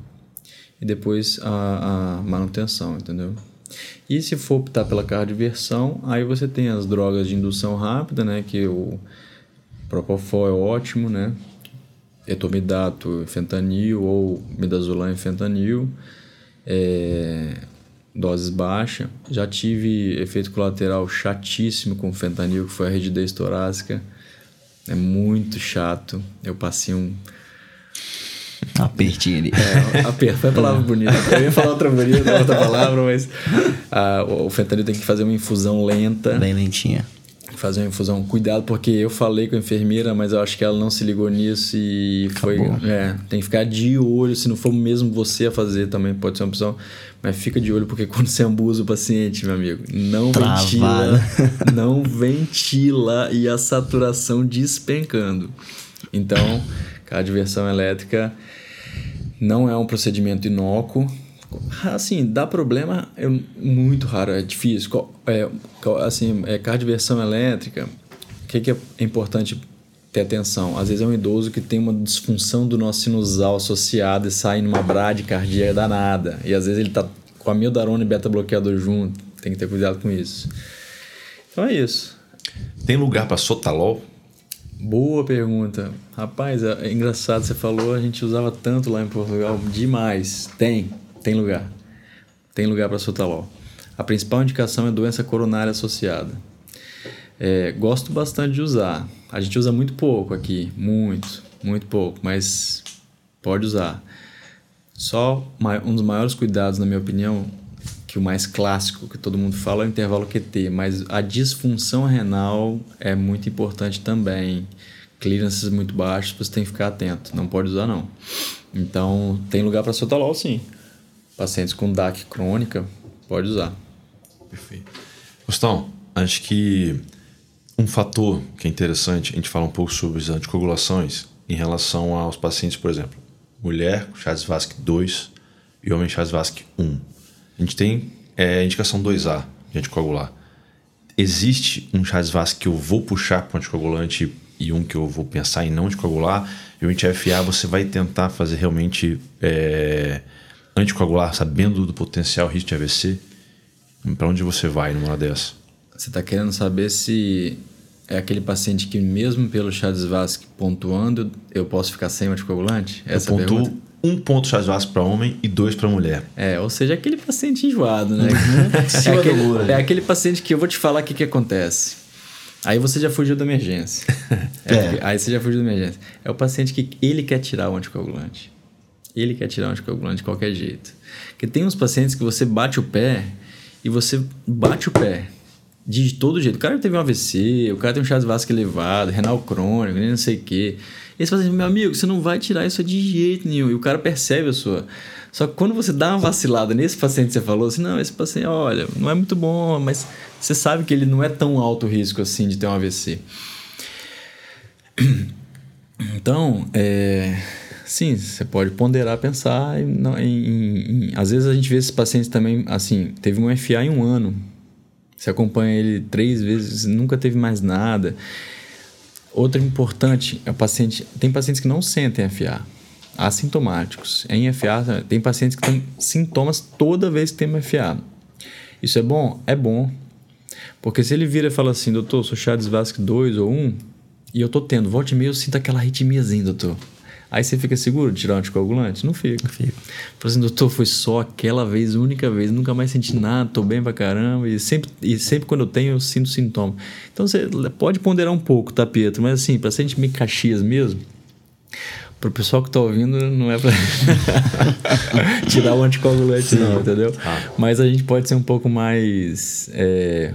e depois a, a manutenção, entendeu? E se for optar pela cardioversão, aí você tem as drogas de indução rápida, né? Que o Propofol é ótimo, né? Etomidato, fentanil ou midazolam e fentanil. É, doses baixas. Já tive efeito colateral chatíssimo com fentanil, que foi a rigidez torácica. É muito chato. Eu passei um. Apertinho ali. É, aperto, foi a palavra [laughs] bonita. Eu ia falar outra bonita, outra palavra, mas ah, o fentanil tem que fazer uma infusão lenta. Bem lentinha. Fazer uma infusão. Cuidado, porque eu falei com a enfermeira, mas eu acho que ela não se ligou nisso e foi. Acabou. É, tem que ficar de olho. Se não for mesmo você a fazer, também pode ser uma opção. Mas fica de olho, porque [laughs] quando você ambusa o paciente, meu amigo, não Travado. ventila. Não ventila e a saturação despencando. Então, cardioversão elétrica não é um procedimento inócuo. Assim, dá problema, é muito raro, é difícil. É, assim, é cardioversão elétrica, o que, que é importante ter atenção? Às vezes é um idoso que tem uma disfunção do nosso sinusal associada e sai numa bradicardia danada. E às vezes ele tá com a mildarona e beta-bloqueador junto. Tem que ter cuidado com isso. Então é isso. Tem lugar para sotalol? Boa pergunta. Rapaz, é, é engraçado, você falou, a gente usava tanto lá em Portugal, demais. Tem, tem lugar. Tem lugar para sotalol. A principal indicação é doença coronária associada. É, gosto bastante de usar. A gente usa muito pouco aqui, muito, muito pouco, mas pode usar. Só um dos maiores cuidados, na minha opinião, que o mais clássico que todo mundo fala é o intervalo QT, mas a disfunção renal é muito importante também. Clearances muito baixos, você tem que ficar atento, não pode usar não. Então, tem lugar para sotalol sim. Pacientes com DAC crônica, pode usar. Perfeito. Gustavo, acho que um fator que é interessante, a gente fala um pouco sobre as anticoagulações em relação aos pacientes, por exemplo, mulher com Chas-Vasc 2 e homem Chas-Vasc 1. A gente tem é, indicação 2A de anticoagular. Existe um Chas-Vasc que eu vou puxar para anticoagulante e um que eu vou pensar em não anticoagular, e o anti-FA você vai tentar fazer realmente é, anticoagular sabendo do potencial risco de AVC? Para onde você vai numa hora dessa? Você está querendo saber se é aquele paciente que mesmo pelo Chades-Vasc pontuando, eu posso ficar sem anticoagulante? Essa eu é pergunta? pontuo um ponto Chas-Vasc para homem e dois para mulher. É, ou seja, aquele paciente enjoado, né? [laughs] é, aquele, é aquele paciente que eu vou te falar o que, que acontece. Aí você já fugiu da emergência. [laughs] É, É. Aí você já fugiu da emergência. É o paciente que ele quer tirar o anticoagulante. Ele quer tirar o anticoagulante de qualquer jeito. Porque tem uns pacientes que você bate o pé e você bate o pé de todo jeito. O cara teve um AVC, o cara tem um chás vasco elevado, renal crônico, nem não sei o quê. Esse paciente, meu amigo, você não vai tirar isso de jeito nenhum. E o cara percebe a sua. Só que quando você dá uma vacilada nesse paciente que você falou assim, não, esse paciente, olha, não é muito bom, mas você sabe que ele não é tão alto risco assim de ter um AVC. [clears throat] Então, é, sim, você pode ponderar, pensar em, em- em- Às vezes a gente vê esses pacientes também, assim, teve um FA em um ano. Você acompanha ele três vezes, nunca teve mais nada. Outra importante, é o paciente, tem pacientes que não sentem FA, assintomáticos. Em FA, tem pacientes que têm sintomas toda vez que tem FA. Isso é bom? É bom. Porque se ele vira e fala assim, doutor, sou Charles Vasque 2 ou 1, e eu tô tendo, volte e meia eu sinto aquela arritmiazinha, doutor. Aí você fica seguro de tirar um anticoagulante? Não fica. Fica. Fala assim, doutor, foi só aquela vez, única vez, nunca mais senti nada, tô bem pra caramba, e sempre, e sempre quando eu tenho eu sinto sintoma. Então você pode ponderar um pouco, tá, Pietro? Mas assim, pra gente meio Caxias mesmo, pro pessoal que tá ouvindo, não é pra [laughs] tirar o anticoagulante, não, entendeu? Mas a gente pode ser um pouco mais é,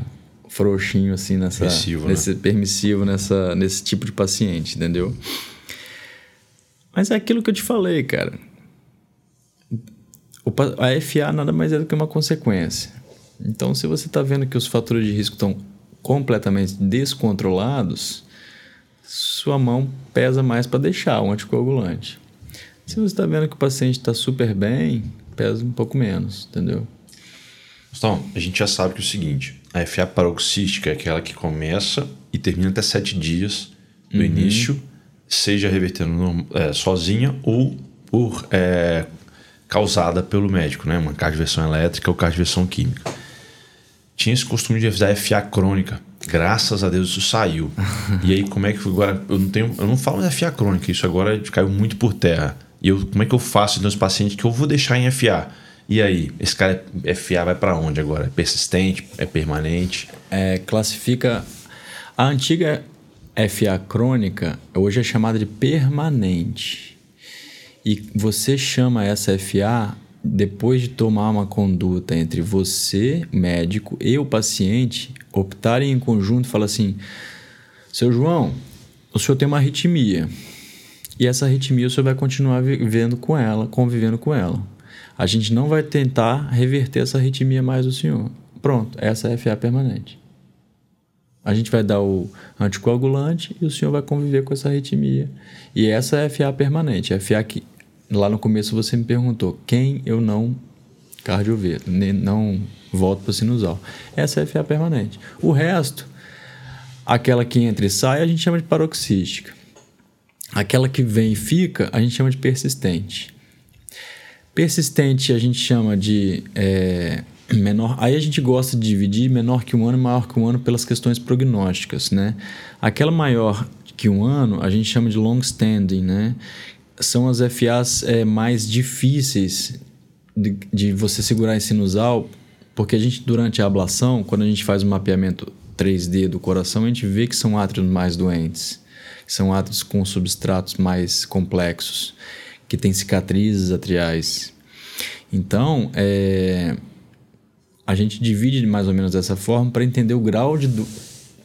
frouxinho, assim, nessa, Permissivo, né? nesse, permissivo nessa, nesse tipo de paciente, entendeu? Mas é aquilo que eu te falei, cara. A FA nada mais é do que uma consequência. Então, se você está vendo que os fatores de risco estão completamente descontrolados, sua mão pesa mais para deixar o anticoagulante. Se você está vendo que o paciente está super bem, pesa um pouco menos, entendeu? Então, a gente já sabe que é o seguinte: a FA paroxística é aquela que começa e termina até sete dias do início, seja revertendo é, sozinha ou por é, causada pelo médico, né? Uma cardioversão elétrica ou cardioversão química. Tinha esse costume de dar FA crônica. Graças a Deus isso saiu. [laughs] e aí, como é que agora. Eu não tenho. Eu não falo de FA crônica, isso agora caiu muito por terra. E eu, como é que eu faço nos pacientes que eu vou deixar em FA? E aí, esse cara é FA vai para onde agora? É persistente? É permanente? É, classifica. A antiga FA crônica hoje é chamada de permanente. E você chama essa FA depois de tomar uma conduta entre você, médico, e o paciente optarem em conjunto e falar assim: seu João, o senhor tem uma arritmia. E essa arritmia o senhor vai continuar vivendo com ela, convivendo com ela. A gente não vai tentar reverter essa arritmia mais do senhor. Pronto, essa é a FA permanente. A gente vai dar o anticoagulante e o senhor vai conviver com essa arritmia. E essa é FA permanente. FA que lá no começo você me perguntou quem eu não cardiover, não volto para sinusal. Essa é FA permanente. O resto, aquela que entra e sai, a gente chama de paroxística. Aquela que vem e fica, a gente chama de persistente. Persistente a gente chama de é, menor. Aí a gente gosta de dividir menor que um ano e maior que um ano pelas questões prognósticas, né? Aquela maior que um ano a gente chama de long standing, né? São as FAs é, mais difíceis de, de você segurar em sinusal, porque a gente durante a ablação, quando a gente faz o mapeamento 3D do coração, a gente vê que são átrios mais doentes, são átrios com substratos mais complexos, que têm cicatrizes atriais. Então, é, a gente divide mais ou menos dessa forma para entender o grau de do-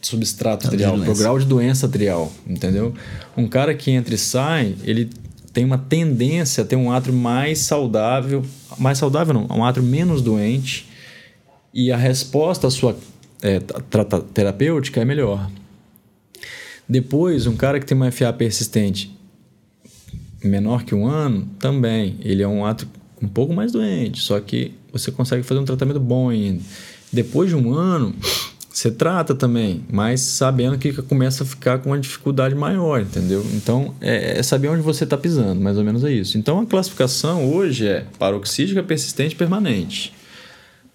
substrato atrial, o grau de doença atrial, entendeu? Um cara que entra e sai, ele tem uma tendência a ter um átrio mais saudável, mais saudável não, um átrio menos doente, e a resposta à sua é, terapêutica é melhor. Depois, um cara que tem uma FA persistente menor que um ano, também. Ele é um ato um pouco mais doente, só que você consegue fazer um tratamento bom ainda. Depois de um ano, você trata também, mas sabendo que começa a ficar com uma dificuldade maior, entendeu? Então, é, é saber onde você está pisando, mais ou menos é isso. Então, a classificação hoje é paroxística persistente permanente.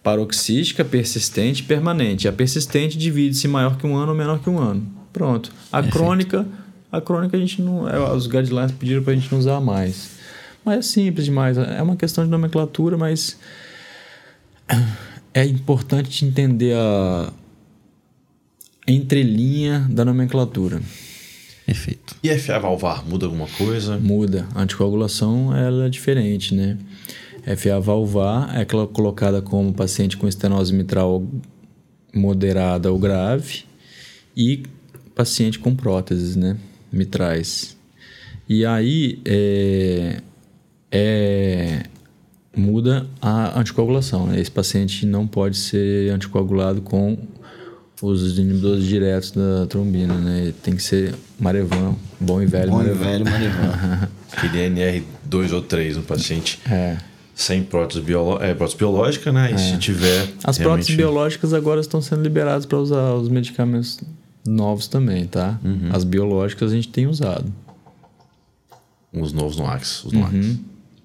Paroxística persistente permanente. A persistente divide-se maior que um ano ou menor que um ano. Pronto. A crônica, a crônica a gente não. é, Os guidelines pediram para a gente não usar mais. Mas é simples demais. É uma questão de nomenclatura, mas é importante entender a entrelinha da nomenclatura. Perfeito. E FA valvar muda alguma coisa? Muda. A anticoagulação ela é diferente, né? FA valvar é aquela colocada como paciente com estenose mitral moderada ou grave e paciente com próteses, né? Mitrais. E aí é, é- muda a anticoagulação. Né? Esse paciente não pode ser anticoagulado com os inibidores diretos da trombina, né? Tem que ser Marevan, bom e velho Bom e Marevan. velho Marivan. Aquele [laughs] NR2 ou 3 no paciente É. sem prótese, biolo é, prótese biológica, né? E se tiver. As próteses realmente- biológicas agora estão sendo liberadas para usar os medicamentos novos também, tá? Uhum. As biológicas a gente tem usado. Os novos no Axe. Os no Axe.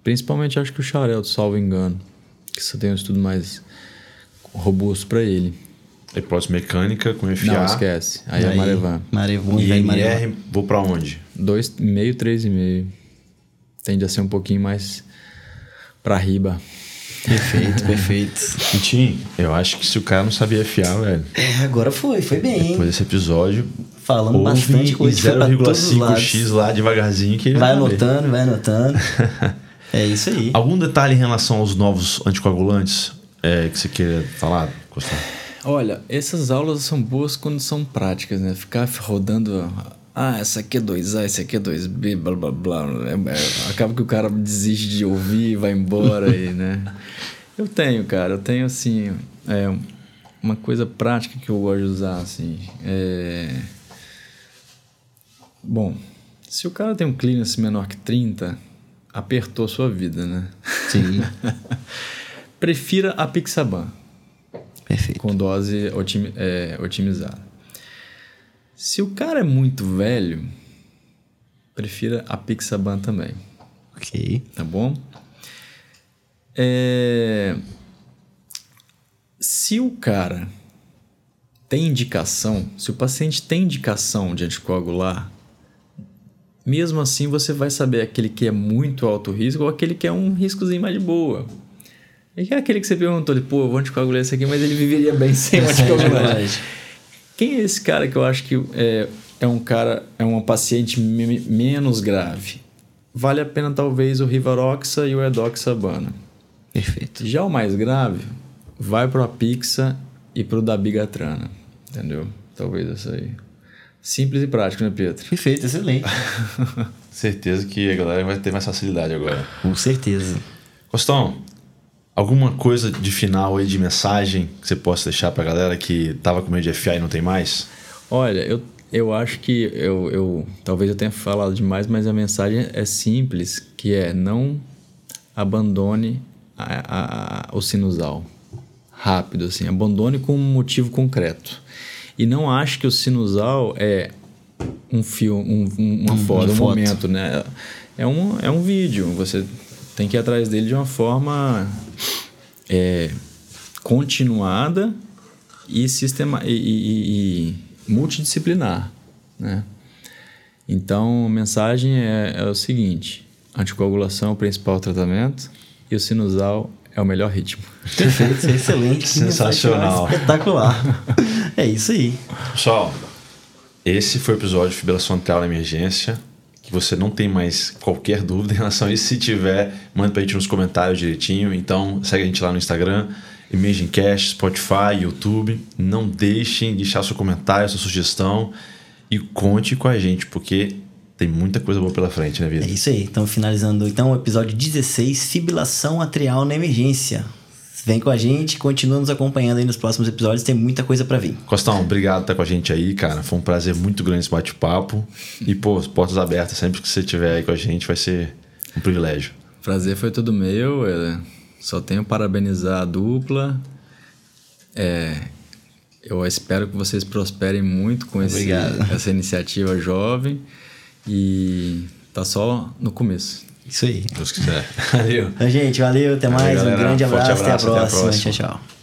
Principalmente acho que o Xarelto, salvo engano. Que você tem um estudo mais robusto para ele. Aí prótese mecânica com FA. Não, esquece. Aí, é Marevan. Marevan e. NR, vou pra onde? 2,5, 3,5. Tende a ser um pouquinho mais para riba. Perfeito, [laughs] perfeito. Tim, eu acho que se o cara não sabia FA, velho, É, agora foi, foi bem, hein? depois desse episódio, Falando bastante coisa foi pra todos os lados. 0,5x lá devagarzinho que ele Vai anotando, vai anotando. [laughs] é isso aí. Algum detalhe em relação aos novos anticoagulantes é, que você queira falar, Costão? Olha, essas aulas são boas quando são práticas, né? Ficar rodando. Ah, essa aqui é 2A, essa aqui é 2B, blá blá blá. É, é, acaba que o cara desiste de ouvir e vai embora aí, né? Eu tenho, cara, eu tenho assim. É, uma coisa prática que eu gosto de usar, assim. É... Bom, se o cara tem um clearance menor que 30, apertou sua vida, né? Sim. [laughs] Prefira a Pixaban. Perfeito. com dose otimi- é, otimizada. Se o cara é muito velho, prefira a Pixaban também, Ok. tá bom? É, Se o cara tem indicação, se o paciente tem indicação de anticoagular, mesmo assim você vai saber aquele que é muito alto risco ou aquele que é um riscozinho mais de boa. E que é aquele que você perguntou, pô, eu vou anticoagular esse aqui, mas ele viveria bem [laughs] sem o anticoagular. Quem é esse cara que eu acho que é, é um cara, é uma paciente me- menos grave? Vale a pena talvez o Rivaroxa e o Edoxabana. Perfeito. Já o mais grave, vai pro Apixa e pro Dabigatrana. Entendeu? Talvez essa aí. Simples e prático, né, Pedro? Perfeito, excelente. [laughs] Certeza que a galera vai ter mais facilidade agora. Com certeza. Costão, alguma coisa de final aí, de mensagem que você possa deixar pra galera que tava com medo de FA e não tem mais? Olha, eu, eu acho que eu, eu talvez eu tenha falado demais, mas a mensagem é simples, que é não abandone a, a- a- o sinusal. Rápido, assim. Abandone com um motivo concreto. E não ache que o sinusal é um fio, um, um- uma foto, um foto. momento, né? É um, é um vídeo. Você tem que ir atrás dele de uma forma é, continuada e, sistema, e, e- e- e multidisciplinar, né? Então, a mensagem é, é o seguinte: anticoagulação é o principal tratamento e o sinusal é o melhor ritmo. Perfeito, isso é excelente. Sensacional. Espetacular. É isso aí. Pessoal, esse foi o episódio de fibrilação atrial na emergência. Que você não tem mais qualquer dúvida em relação a isso. Se tiver, manda pra gente nos comentários direitinho. Então, segue a gente lá no Instagram, Imaging Cash, Spotify, YouTube. Não deixem de deixar seu comentário, sua sugestão e conte com a gente, porque tem muita coisa boa pela frente, né, vida? É isso aí. Estamos finalizando então o episódio 16, fibrilação atrial na emergência. Vem com a gente, continua nos acompanhando aí nos próximos episódios, tem muita coisa pra vir. Costão, obrigado por estar com a gente aí, cara. Foi um prazer muito grande esse bate-papo. E, pô, portas abertas, sempre que você estiver aí com a gente, vai ser um privilégio. Prazer foi todo meu. é, só tenho a parabenizar a dupla. É, eu espero que vocês prosperem muito com esse, essa iniciativa jovem. E tá só no começo. Isso aí. Deus quiser. [laughs] Valeu. Então, gente, valeu, até mais. Um grande abraço, abraço, até a até a próxima. próxima. Tchau, tchau.